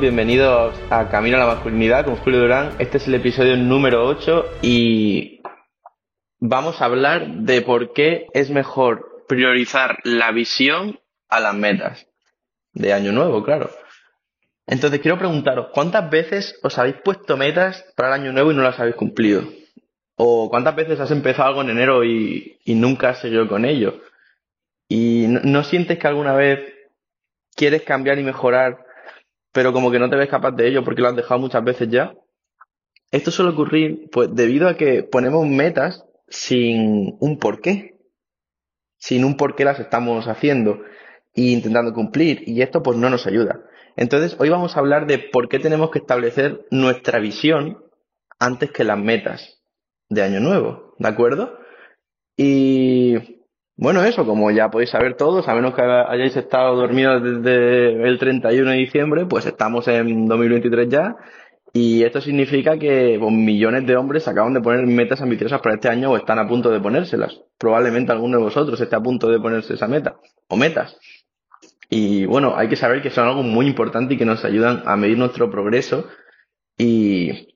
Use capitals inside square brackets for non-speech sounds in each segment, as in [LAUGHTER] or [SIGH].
bienvenidos a Camino a la Masculinidad con Julio Durán. Este es el episodio número 8 y vamos a hablar de por qué es mejor priorizar la visión a las metas de año nuevo, claro. Entonces quiero preguntaros, ¿cuántas veces os habéis puesto metas para el año nuevo y no las habéis cumplido? ¿O cuántas veces has empezado algo en enero y, nunca has seguido con ello? ¿Y no sientes que alguna vez quieres cambiar y mejorar pero como que no te ves capaz de ello porque lo has dejado muchas veces ya. Esto suele ocurrir pues debido a que ponemos metas sin un porqué, sin un porqué las estamos haciendo e intentando cumplir y esto pues no nos ayuda. Entonces hoy vamos a hablar de por qué tenemos que establecer nuestra visión antes que las metas de año nuevo, ¿de acuerdo? Y bueno, eso, como ya podéis saber todos, a menos que hayáis estado dormidos desde el 31 de diciembre, pues estamos en 2023 ya. Y esto significa que pues, millones de hombres acaban de poner metas ambiciosas para este año o están a punto de ponérselas. Probablemente alguno de vosotros esté a punto de ponerse esa meta o metas. Y bueno, hay que saber que son algo muy importante y que nos ayudan a medir nuestro progreso y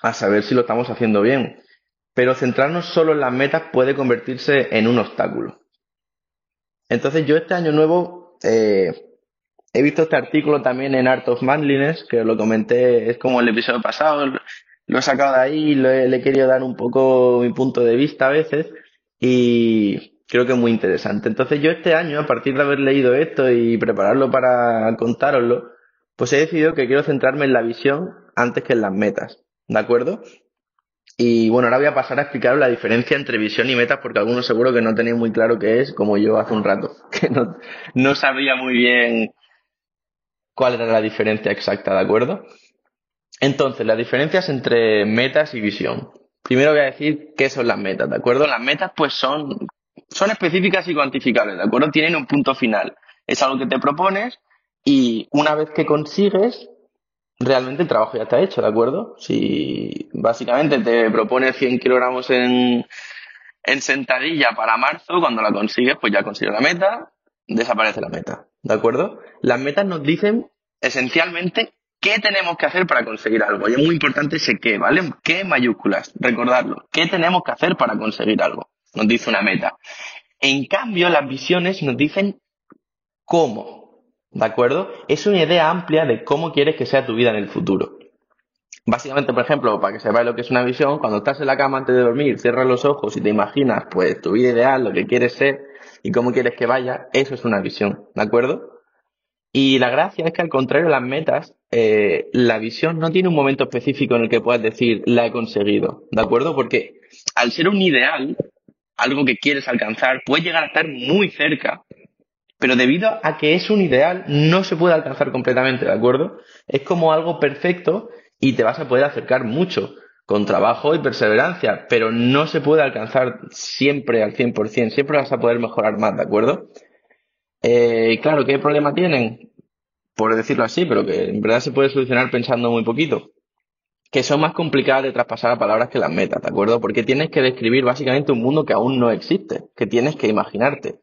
a saber si lo estamos haciendo bien pero centrarnos solo en las metas puede convertirse en un obstáculo. Entonces yo este año nuevo eh, he visto este artículo también en Art of Manliness, que lo comenté, es como el episodio pasado, lo he sacado de ahí, le he querido dar un poco mi punto de vista a veces y creo que es muy interesante. Entonces yo este año, a partir de haber leído esto y prepararlo para contároslo, pues he decidido que quiero centrarme en la visión antes que en las metas, ¿de acuerdo? Y bueno, ahora voy a pasar a explicaros la diferencia entre visión y metas, porque algunos seguro que no tenéis muy claro qué es, como yo hace un rato, [LAUGHS] que no, no sabía muy bien cuál era la diferencia exacta, ¿de acuerdo? Entonces, las diferencias entre metas y visión. Primero voy a decir qué son las metas, ¿de acuerdo? Las metas pues son, son específicas y cuantificables, ¿de acuerdo? Tienen un punto final. Es algo que te propones y una vez que consigues, realmente el trabajo ya está hecho, ¿de acuerdo? Si básicamente te propones 100 kilogramos en, en sentadilla para marzo, cuando la consigues, pues ya consigues la meta, desaparece la meta, ¿de acuerdo? Las metas nos dicen esencialmente qué tenemos que hacer para conseguir algo. Y es muy importante ese qué, ¿vale? ¿Qué mayúsculas? Recordarlo. ¿Qué tenemos que hacer para conseguir algo? Nos dice una meta. En cambio, las visiones nos dicen cómo. ¿De acuerdo? Es una idea amplia de cómo quieres que sea tu vida en el futuro. Básicamente, por ejemplo, para que sepáis lo que es una visión, cuando estás en la cama antes de dormir, cierras los ojos y te imaginas, pues, tu vida ideal, lo que quieres ser y cómo quieres que vaya, eso es una visión, ¿de acuerdo? Y la gracia es que al contrario de las metas, eh, la visión no tiene un momento específico en el que puedas decir, la he conseguido, ¿de acuerdo? Porque al ser un ideal, algo que quieres alcanzar, puede llegar a estar muy cerca, pero debido a que es un ideal, no se puede alcanzar completamente, ¿de acuerdo? Es como algo perfecto y te vas a poder acercar mucho con trabajo y perseverancia, pero no se puede alcanzar siempre al 100%, siempre vas a poder mejorar más, ¿de acuerdo? Eh, claro, ¿qué problema tienen? Por decirlo así, pero que en verdad se puede solucionar pensando muy poquito. Que son más complicadas de traspasar a palabras que las metas, ¿de acuerdo? Porque tienes que describir básicamente un mundo que aún no existe, que tienes que imaginarte.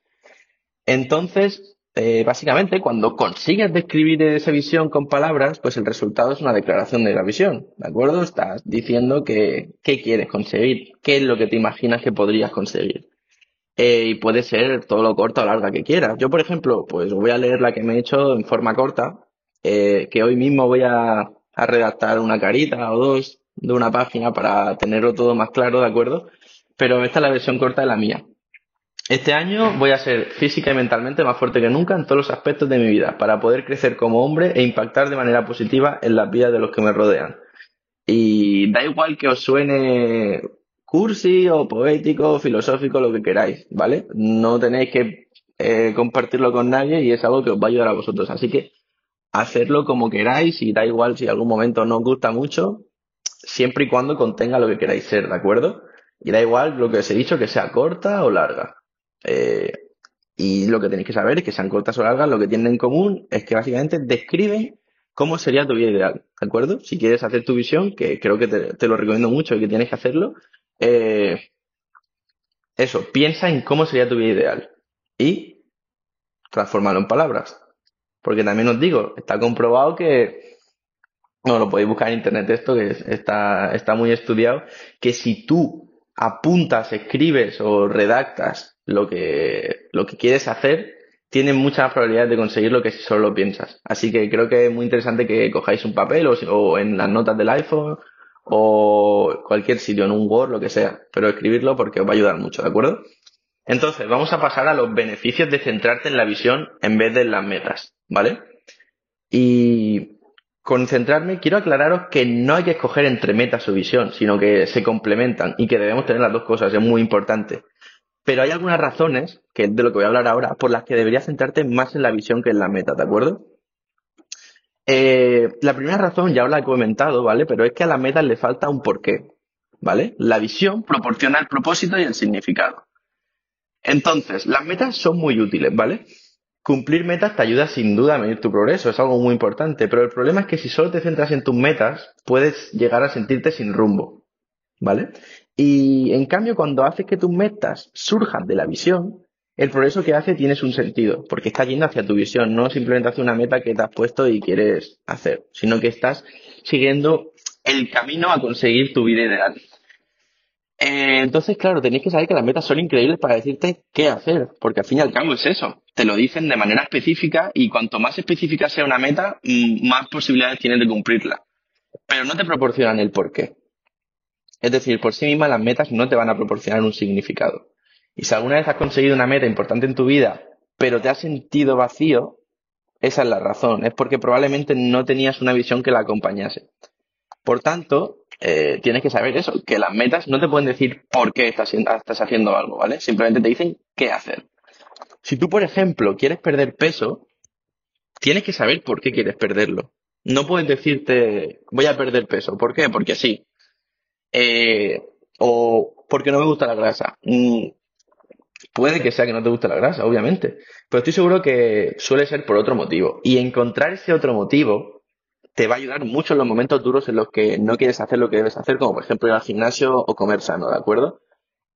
Entonces, eh, básicamente, cuando consigues describir esa visión con palabras, pues el resultado es una declaración de la visión, ¿de acuerdo? Estás diciendo que, qué quieres conseguir, qué es lo que te imaginas que podrías conseguir. Eh, y puede ser todo lo corta o larga que quieras. Yo, por ejemplo, pues voy a leer la que me he hecho en forma corta, eh, que hoy mismo voy a, a redactar una carita o dos de una página para tenerlo todo más claro, ¿de acuerdo? Pero esta es la versión corta de la mía. Este año voy a ser física y mentalmente más fuerte que nunca en todos los aspectos de mi vida, para poder crecer como hombre e impactar de manera positiva en las vidas de los que me rodean. Y da igual que os suene cursi o poético o filosófico, lo que queráis, ¿vale? No tenéis que eh, compartirlo con nadie y es algo que os va a ayudar a vosotros. Así que hacerlo como queráis y da igual si en algún momento no os gusta mucho, siempre y cuando contenga lo que queráis ser, ¿de acuerdo? Y da igual lo que os he dicho, que sea corta o larga. Eh, y lo que tenéis que saber es que sean cortas o largas, lo que tienen en común es que básicamente describen cómo sería tu vida ideal, ¿de acuerdo? Si quieres hacer tu visión, que creo que te, lo recomiendo mucho y que tienes que hacerlo, eh, eso, piensa en cómo sería tu vida ideal y transformarlo en palabras. Porque también os digo, está comprobado que no, lo podéis buscar en internet esto, que está, está muy estudiado, que si tú apuntas, escribes o redactas lo que, lo que quieres hacer, tienes muchas probabilidades de conseguirlo que si solo lo piensas. Así que creo que es muy interesante que cojáis un papel o, en las notas del iPhone o cualquier sitio, en un Word, lo que sea, pero escribirlo porque os va a ayudar mucho, ¿de acuerdo? Entonces, vamos a pasar a los beneficios de centrarte en la visión en vez de en las metas, ¿vale? Y concentrarme, quiero aclararos que no hay que escoger entre metas o visión, sino que se complementan y que debemos tener las dos cosas, es muy importante. Pero hay algunas razones, que es de lo que voy a hablar ahora, por las que deberías centrarte más en la visión que en la meta, ¿de acuerdo? Eh, la primera razón ya os la he comentado, ¿vale? Pero es que a la meta le falta un porqué, ¿vale? La visión proporciona el propósito y el significado. Entonces, las metas son muy útiles, ¿vale? Cumplir metas te ayuda sin duda a medir tu progreso, es algo muy importante, pero el problema es que si solo te centras en tus metas, puedes llegar a sentirte sin rumbo, ¿vale? Y en cambio, cuando haces que tus metas surjan de la visión, el progreso que hace tienes un sentido, porque estás yendo hacia tu visión, no simplemente hacia una meta que te has puesto y quieres hacer, sino que estás siguiendo el camino a conseguir tu vida ideal. Eh, entonces, claro, tenéis que saber que las metas son increíbles para decirte qué hacer, porque al fin y al cabo es eso. Te lo dicen de manera específica y cuanto más específica sea una meta, mm, más posibilidades tienes de cumplirla. Pero no te proporcionan el porqué. Es decir, por sí mismas las metas no te van a proporcionar un significado. Y si alguna vez has conseguido una meta importante en tu vida, pero te has sentido vacío, esa es la razón. Es porque probablemente no tenías una visión que la acompañase. Por tanto, eh, tienes que saber eso, que las metas no te pueden decir por qué estás, haciendo algo, ¿vale? Simplemente te dicen qué hacer. Si tú, por ejemplo, quieres perder peso, tienes que saber por qué quieres perderlo. No puedes decirte, voy a perder peso. ¿Por qué? Porque sí. Eh, o porque no me gusta la grasa. Mm, puede que sea que no te guste la grasa, obviamente. Pero estoy seguro que suele ser por otro motivo. Y encontrar ese otro motivo te va a ayudar mucho en los momentos duros en los que no quieres hacer lo que debes hacer, como por ejemplo ir al gimnasio o comer sano, ¿de acuerdo?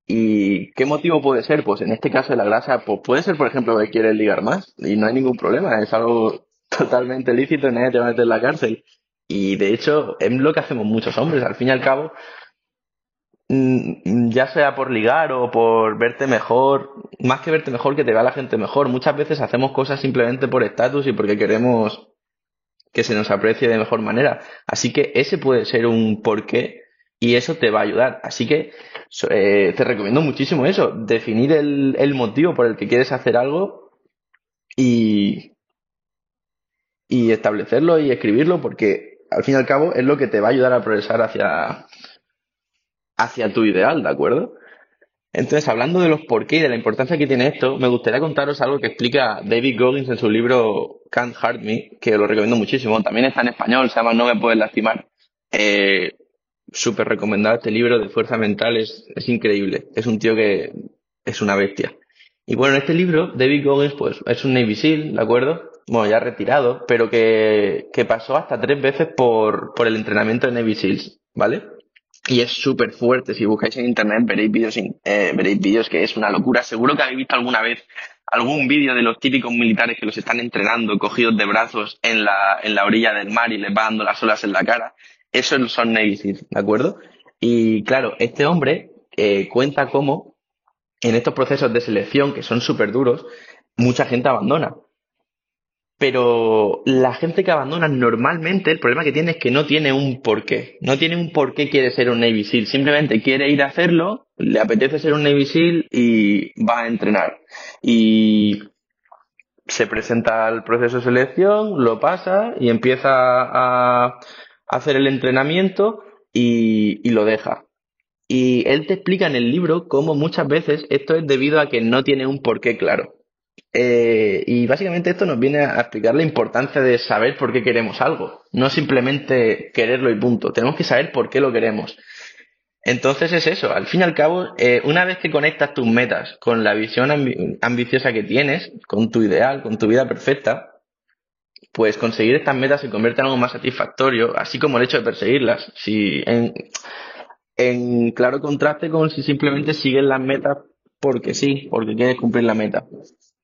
¿Y qué motivo puede ser? Pues en este caso de la grasa, pues puede ser, por ejemplo, que quieres ligar más y no hay ningún problema, es algo [LAUGHS] totalmente lícito nadie te va a meter en la cárcel. Y de hecho, es lo que hacemos muchos hombres, al fin y al cabo, mm, ya sea por ligar o por verte mejor, más que verte mejor, que te vea la gente mejor, muchas veces hacemos cosas simplemente por estatus y porque queremos que se nos aprecie de mejor manera. Así que ese puede ser un porqué y eso te va a ayudar. Así que eh, te recomiendo muchísimo eso, definir el, el, motivo por el que quieres hacer algo y, y establecerlo y escribirlo porque al fin y al cabo es lo que te va a ayudar a progresar hacia, hacia tu ideal, ¿de acuerdo? Entonces, hablando de los por qué y de la importancia que tiene esto, me gustaría contaros algo que explica David Goggins en su libro Can't Hurt Me, que lo recomiendo muchísimo. También está en español, se llama No me puedes lastimar. Eh, Súper recomendado este libro de fuerza mental, es, es increíble. Es un tío que es una bestia. Y bueno, en este libro, David Goggins, pues, es un Navy SEAL, ¿de acuerdo? Bueno, ya retirado, pero que, que pasó hasta tres veces por, por el entrenamiento de Navy SEALs, ¿vale? Y es súper fuerte. Si buscáis en internet veréis vídeos, eh, veréis vídeos que es una locura. Seguro que habéis visto alguna vez algún vídeo de los típicos militares que los están entrenando cogidos de brazos en la, en la orilla del mar y les va dando las olas en la cara. Esos son Navy Seals, ¿de acuerdo? Y claro, este hombre eh, cuenta cómo en estos procesos de selección que son súper duros, mucha gente abandona. Pero la gente que abandona normalmente, el problema que tiene es que no tiene un porqué. No tiene un porqué quiere ser un Navy SEAL. Simplemente quiere ir a hacerlo, le apetece ser un Navy SEAL y va a entrenar. Y se presenta al proceso de selección, lo pasa y empieza a hacer el entrenamiento y, y lo deja. Y él te explica en el libro cómo muchas veces esto es debido a que no tiene un porqué claro. Eh, y básicamente esto nos viene a explicar la importancia de saber por qué queremos algo, no simplemente quererlo y punto. Tenemos que saber por qué lo queremos. Entonces es eso, al fin y al cabo, eh, una vez que conectas tus metas con la visión ambiciosa que tienes, con tu ideal, con tu vida perfecta, pues conseguir estas metas se convierte en algo más satisfactorio, así como el hecho de perseguirlas. Si en, en claro contraste con si simplemente sigues las metas porque sí, porque quieres cumplir la meta.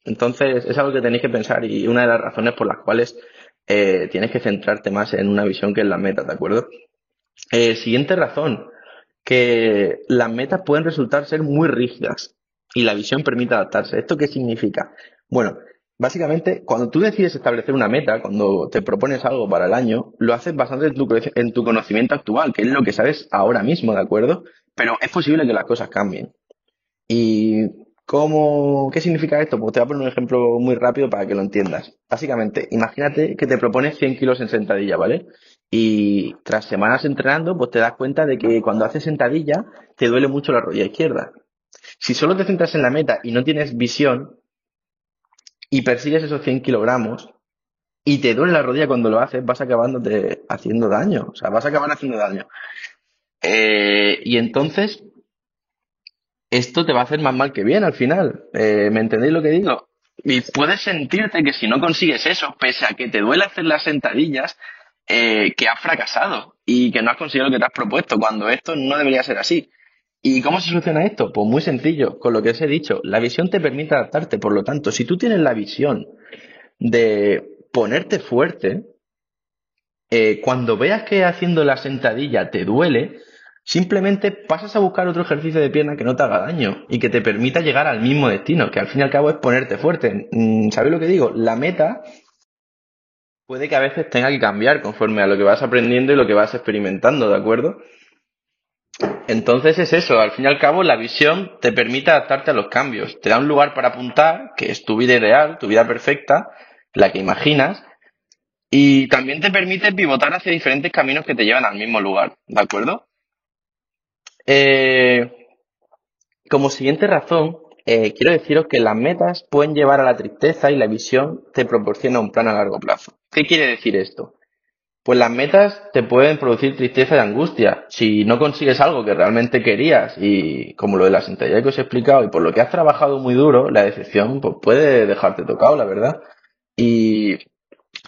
Entonces, es algo que tenéis que pensar y una de las razones por las cuales eh, tienes que centrarte más en una visión que en las metas, ¿de acuerdo? Eh, siguiente razón, que las metas pueden resultar ser muy rígidas y la visión permite adaptarse. ¿Esto qué significa? Bueno, básicamente, cuando tú decides establecer una meta, cuando te propones algo para el año, lo haces basándote en tu, en tu conocimiento actual, que es lo que sabes ahora mismo, ¿de acuerdo? Pero es posible que las cosas cambien. Y ¿Cómo, ¿Qué significa esto? Pues te voy a poner un ejemplo muy rápido para que lo entiendas. Básicamente, imagínate que te propones 100 kilos en sentadilla, ¿vale? Y tras semanas entrenando, pues te das cuenta de que cuando haces sentadilla te duele mucho la rodilla izquierda. Si solo te centras en la meta y no tienes visión y persigues esos 100 kilogramos y te duele la rodilla cuando lo haces, vas acabándote haciendo daño. O sea, vas a acabar haciendo daño. Eh, y entonces, esto te va a hacer más mal que bien al final. Eh, ¿Me entendéis lo que digo? Y puedes sentirte que si no consigues eso, pese a que te duele hacer las sentadillas, eh, que has fracasado y que no has conseguido lo que te has propuesto, cuando esto no debería ser así. ¿Y cómo se soluciona esto? Pues muy sencillo, con lo que os he dicho, la visión te permite adaptarte, por lo tanto, si tú tienes la visión de ponerte fuerte, eh, cuando veas que haciendo la sentadilla te duele, Simplemente pasas a buscar otro ejercicio de pierna que no te haga daño y que te permita llegar al mismo destino, que al fin y al cabo es ponerte fuerte. Mm, ¿Sabes lo que digo? La meta puede que a veces tenga que cambiar conforme a lo que vas aprendiendo y lo que vas experimentando, ¿de acuerdo? Entonces es eso, al fin y al cabo la visión te permite adaptarte a los cambios, te da un lugar para apuntar, que es tu vida ideal, tu vida perfecta, la que imaginas, y también te permite pivotar hacia diferentes caminos que te llevan al mismo lugar, ¿de acuerdo? Eh, como siguiente razón, eh, quiero deciros que las metas pueden llevar a la tristeza y la visión te proporciona un plan a largo plazo. ¿Qué quiere decir esto? Pues las metas te pueden producir tristeza y angustia. Si no consigues algo que realmente querías y como lo de la sentadilla que os he explicado y por lo que has trabajado muy duro, la decepción pues puede dejarte tocado, la verdad. Y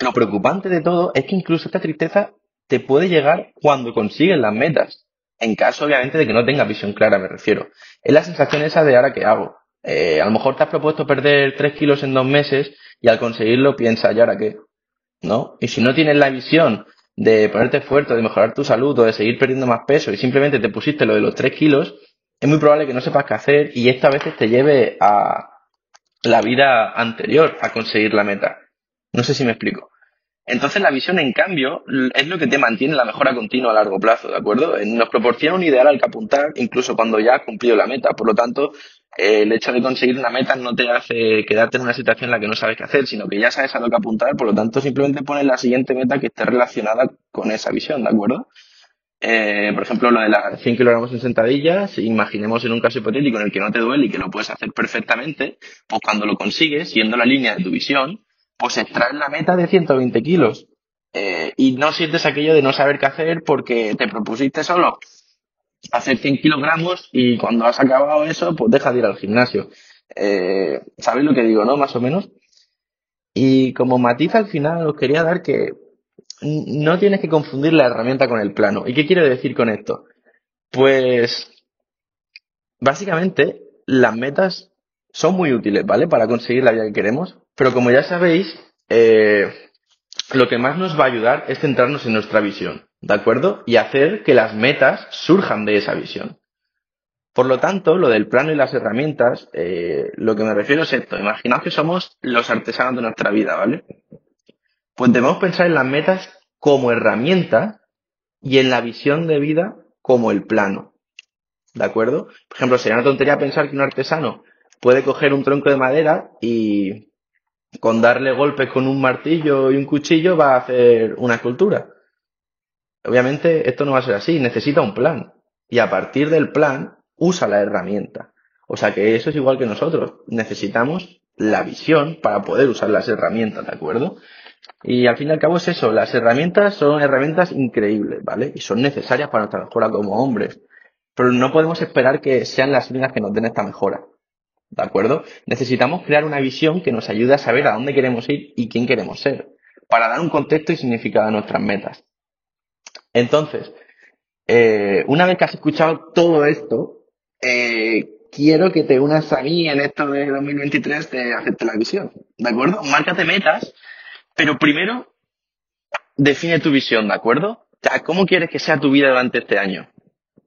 lo preocupante de todo es que incluso esta tristeza te puede llegar cuando consigues las metas. En caso, obviamente, de que no tengas visión clara, me refiero. Es la sensación esa de ahora qué hago. Eh, a lo mejor te has propuesto perder 3 kilos en dos meses y al conseguirlo piensas, ¿y ahora qué? ¿No? Y si no tienes la visión de ponerte esfuerzo, de mejorar tu salud o de seguir perdiendo más peso y simplemente te pusiste lo de los 3 kilos, es muy probable que no sepas qué hacer y esto a veces te lleve a la vida anterior a conseguir la meta. No sé si me explico. Entonces la visión, en cambio, es lo que te mantiene la mejora continua a largo plazo, ¿de acuerdo? Nos proporciona un ideal al que apuntar, incluso cuando ya has cumplido la meta. Por lo tanto, eh, el hecho de conseguir una meta no te hace quedarte en una situación en la que no sabes qué hacer, sino que ya sabes a lo que apuntar, por lo tanto, simplemente pones la siguiente meta que esté relacionada con esa visión, ¿de acuerdo? Eh, por ejemplo, lo de las 100 kilogramos en sentadillas, imaginemos en un caso hipotético en el que no te duele y que lo puedes hacer perfectamente, pues cuando lo consigues, siendo la línea de tu visión, pues extraes la meta de 120 kilos. Eh, y no sientes aquello de no saber qué hacer porque te propusiste solo hacer 100 kilogramos y cuando has acabado eso, pues deja de ir al gimnasio. Eh, ¿Sabéis lo que digo, no? Más o menos. Y como matiz al final os quería dar que no tienes que confundir la herramienta con el plano. ¿Y qué quiero decir con esto? Pues básicamente las metas son muy útiles, ¿vale? Para conseguir la vida que queremos, pero como ya sabéis, eh, lo que más nos va a ayudar es centrarnos en nuestra visión, ¿de acuerdo? Y hacer que las metas surjan de esa visión. Por lo tanto, lo del plano y las herramientas, eh, lo que me refiero es esto. Imaginaos que somos los artesanos de nuestra vida, ¿vale? Pues debemos pensar en las metas como herramienta y en la visión de vida como el plano. ¿De acuerdo? Por ejemplo, sería una tontería pensar que un artesano puede coger un tronco de madera y con darle golpes con un martillo y un cuchillo va a hacer una escultura. Obviamente esto no va a ser así, necesita un plan. Y a partir del plan usa la herramienta. O sea que eso es igual que nosotros. Necesitamos la visión para poder usar las herramientas, ¿de acuerdo? Y al fin y al cabo es eso, las herramientas son herramientas increíbles, ¿vale? Y son necesarias para nuestra mejora como hombres. Pero no podemos esperar que sean las únicas que nos den esta mejora. ¿De acuerdo? Necesitamos crear una visión que nos ayude a saber a dónde queremos ir y quién queremos ser, para dar un contexto y significado a nuestras metas. Entonces, eh, una vez que has escuchado todo esto, eh, quiero que te unas a mí en esto de 2023 de hacerte la visión. ¿De acuerdo? Márcate metas, pero primero define tu visión, ¿de acuerdo? O sea, ¿cómo quieres que sea tu vida durante este año?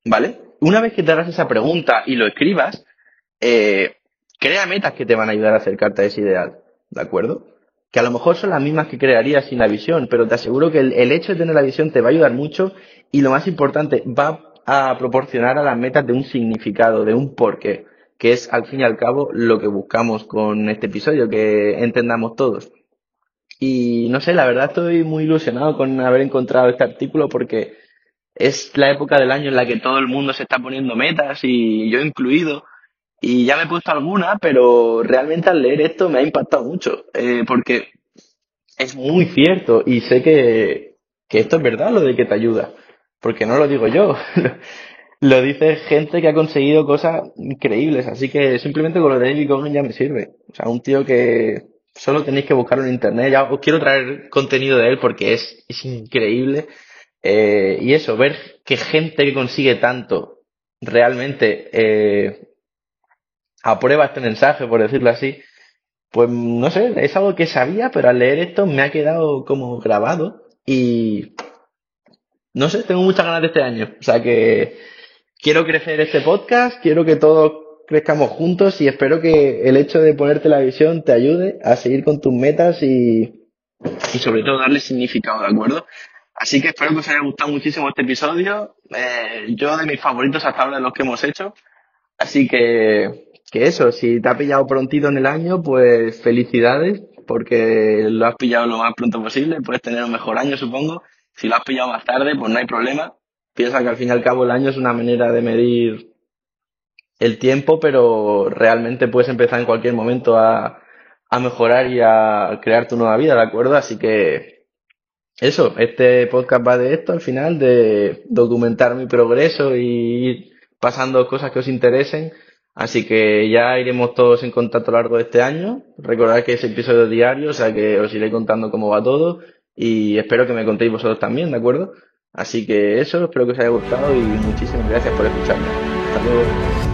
¿Vale? Una vez que te hagas esa pregunta y lo escribas, eh, crea metas que te van a ayudar a acercarte a ese ideal, ¿de acuerdo? Que a lo mejor son las mismas que crearías sin la visión, pero te aseguro que el, hecho de tener la visión te va a ayudar mucho y lo más importante, va a proporcionar a las metas de un significado, de un porqué, que es al fin y al cabo lo que buscamos con este episodio, que entendamos todos. Y no sé, la verdad estoy muy ilusionado con haber encontrado este artículo porque es la época del año en la que todo el mundo se está poniendo metas y yo incluido. Y ya me he puesto alguna, pero realmente al leer esto me ha impactado mucho, eh, porque es muy cierto y sé que, que esto es verdad, lo de que te ayuda porque no lo digo yo, [LAUGHS] lo dice gente que ha conseguido cosas increíbles, así que simplemente con lo de David Goggins ya me sirve. O sea, un tío que solo tenéis que buscarlo en internet, ya os quiero traer contenido de él porque es, increíble. Eh, y eso, ver que gente que consigue tanto realmente eh, aprueba este mensaje, por decirlo así, pues no sé, es algo que sabía, pero al leer esto me ha quedado como grabado y no sé, tengo muchas ganas de este año. O sea que quiero crecer este podcast, quiero que todos crezcamos juntos y espero que el hecho de ponerte la visión te ayude a seguir con tus metas y, y sobre todo darle significado, ¿de acuerdo? Así que espero que os haya gustado muchísimo este episodio. Eh, yo de mis favoritos hasta ahora de los que hemos hecho. Así que, que eso, si te ha pillado prontito en el año, pues felicidades, porque lo has pillado lo más pronto posible. Puedes tener un mejor año, supongo. Si lo has pillado más tarde, pues no hay problema. Piensa que al fin y al cabo el año es una manera de medir el tiempo, pero realmente puedes empezar en cualquier momento a, a mejorar y a crear tu nueva vida, ¿de acuerdo? Así que eso, este podcast va de esto al final, de documentar mi progreso y ir pasando cosas que os interesen. Así que ya iremos todos en contacto a lo largo de este año. Recordad que es episodio diario, o sea que os iré contando cómo va todo y espero que me contéis vosotros también, ¿de acuerdo? Así que eso, espero que os haya gustado y muchísimas gracias por escucharme. Hasta luego.